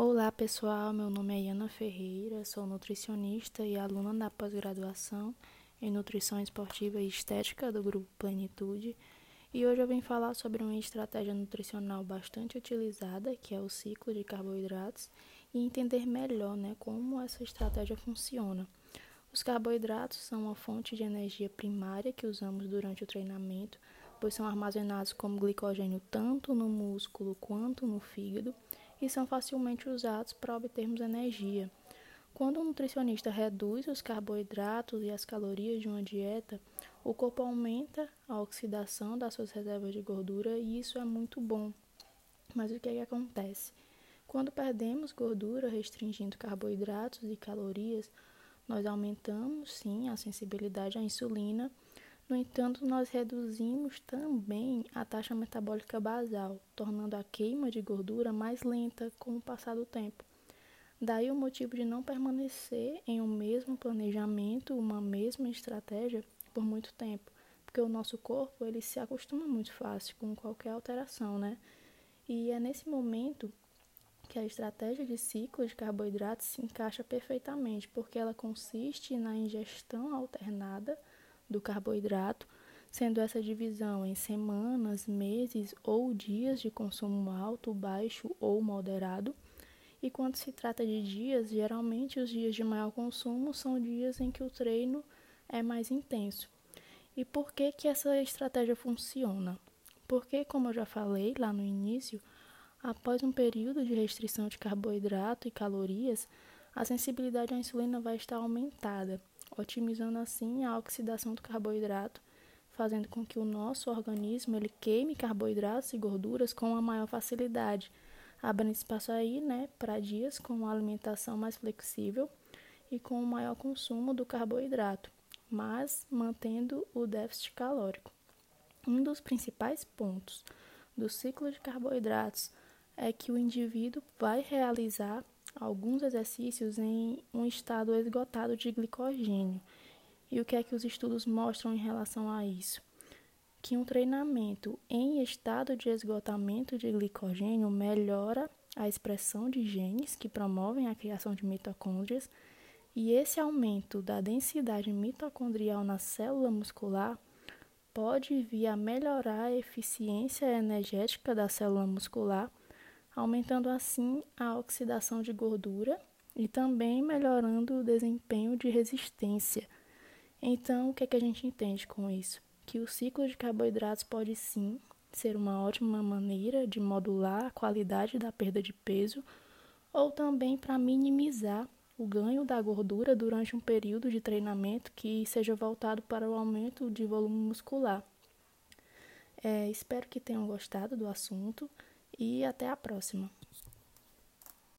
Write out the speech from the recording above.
Olá pessoal, meu nome é Iana Ferreira, sou nutricionista e aluna da pós-graduação em Nutrição Esportiva e Estética do Grupo Plenitude. E hoje eu vim falar sobre uma estratégia nutricional bastante utilizada, que é o ciclo de carboidratos, e entender melhor né, como essa estratégia funciona. Os carboidratos são uma fonte de energia primária que usamos durante o treinamento, pois são armazenados como glicogênio tanto no músculo quanto no fígado e são facilmente usados para obtermos energia. Quando um nutricionista reduz os carboidratos e as calorias de uma dieta, o corpo aumenta a oxidação das suas reservas de gordura e isso é muito bom. Mas o que, é que acontece? Quando perdemos gordura restringindo carboidratos e calorias, nós aumentamos sim a sensibilidade à insulina no entanto, nós reduzimos também a taxa metabólica basal, tornando a queima de gordura mais lenta com o passar do tempo. Daí o motivo de não permanecer em um mesmo planejamento, uma mesma estratégia por muito tempo, porque o nosso corpo ele se acostuma muito fácil com qualquer alteração, né? E é nesse momento que a estratégia de ciclo de carboidratos se encaixa perfeitamente, porque ela consiste na ingestão alternada do carboidrato, sendo essa divisão em semanas, meses ou dias de consumo alto, baixo ou moderado. E quando se trata de dias, geralmente os dias de maior consumo são dias em que o treino é mais intenso. E por que que essa estratégia funciona? Porque, como eu já falei lá no início, após um período de restrição de carboidrato e calorias, a sensibilidade à insulina vai estar aumentada otimizando assim a oxidação do carboidrato, fazendo com que o nosso organismo ele queime carboidratos e gorduras com uma maior facilidade, abrindo espaço aí, né, para dias com uma alimentação mais flexível e com um maior consumo do carboidrato, mas mantendo o déficit calórico. Um dos principais pontos do ciclo de carboidratos é que o indivíduo vai realizar alguns exercícios em um estado esgotado de glicogênio. E o que é que os estudos mostram em relação a isso? Que um treinamento em estado de esgotamento de glicogênio melhora a expressão de genes que promovem a criação de mitocôndrias, e esse aumento da densidade mitocondrial na célula muscular pode vir a melhorar a eficiência energética da célula muscular aumentando assim a oxidação de gordura e também melhorando o desempenho de resistência. Então, o que, é que a gente entende com isso? Que o ciclo de carboidratos pode sim ser uma ótima maneira de modular a qualidade da perda de peso ou também para minimizar o ganho da gordura durante um período de treinamento que seja voltado para o aumento de volume muscular. É, espero que tenham gostado do assunto e até a próxima.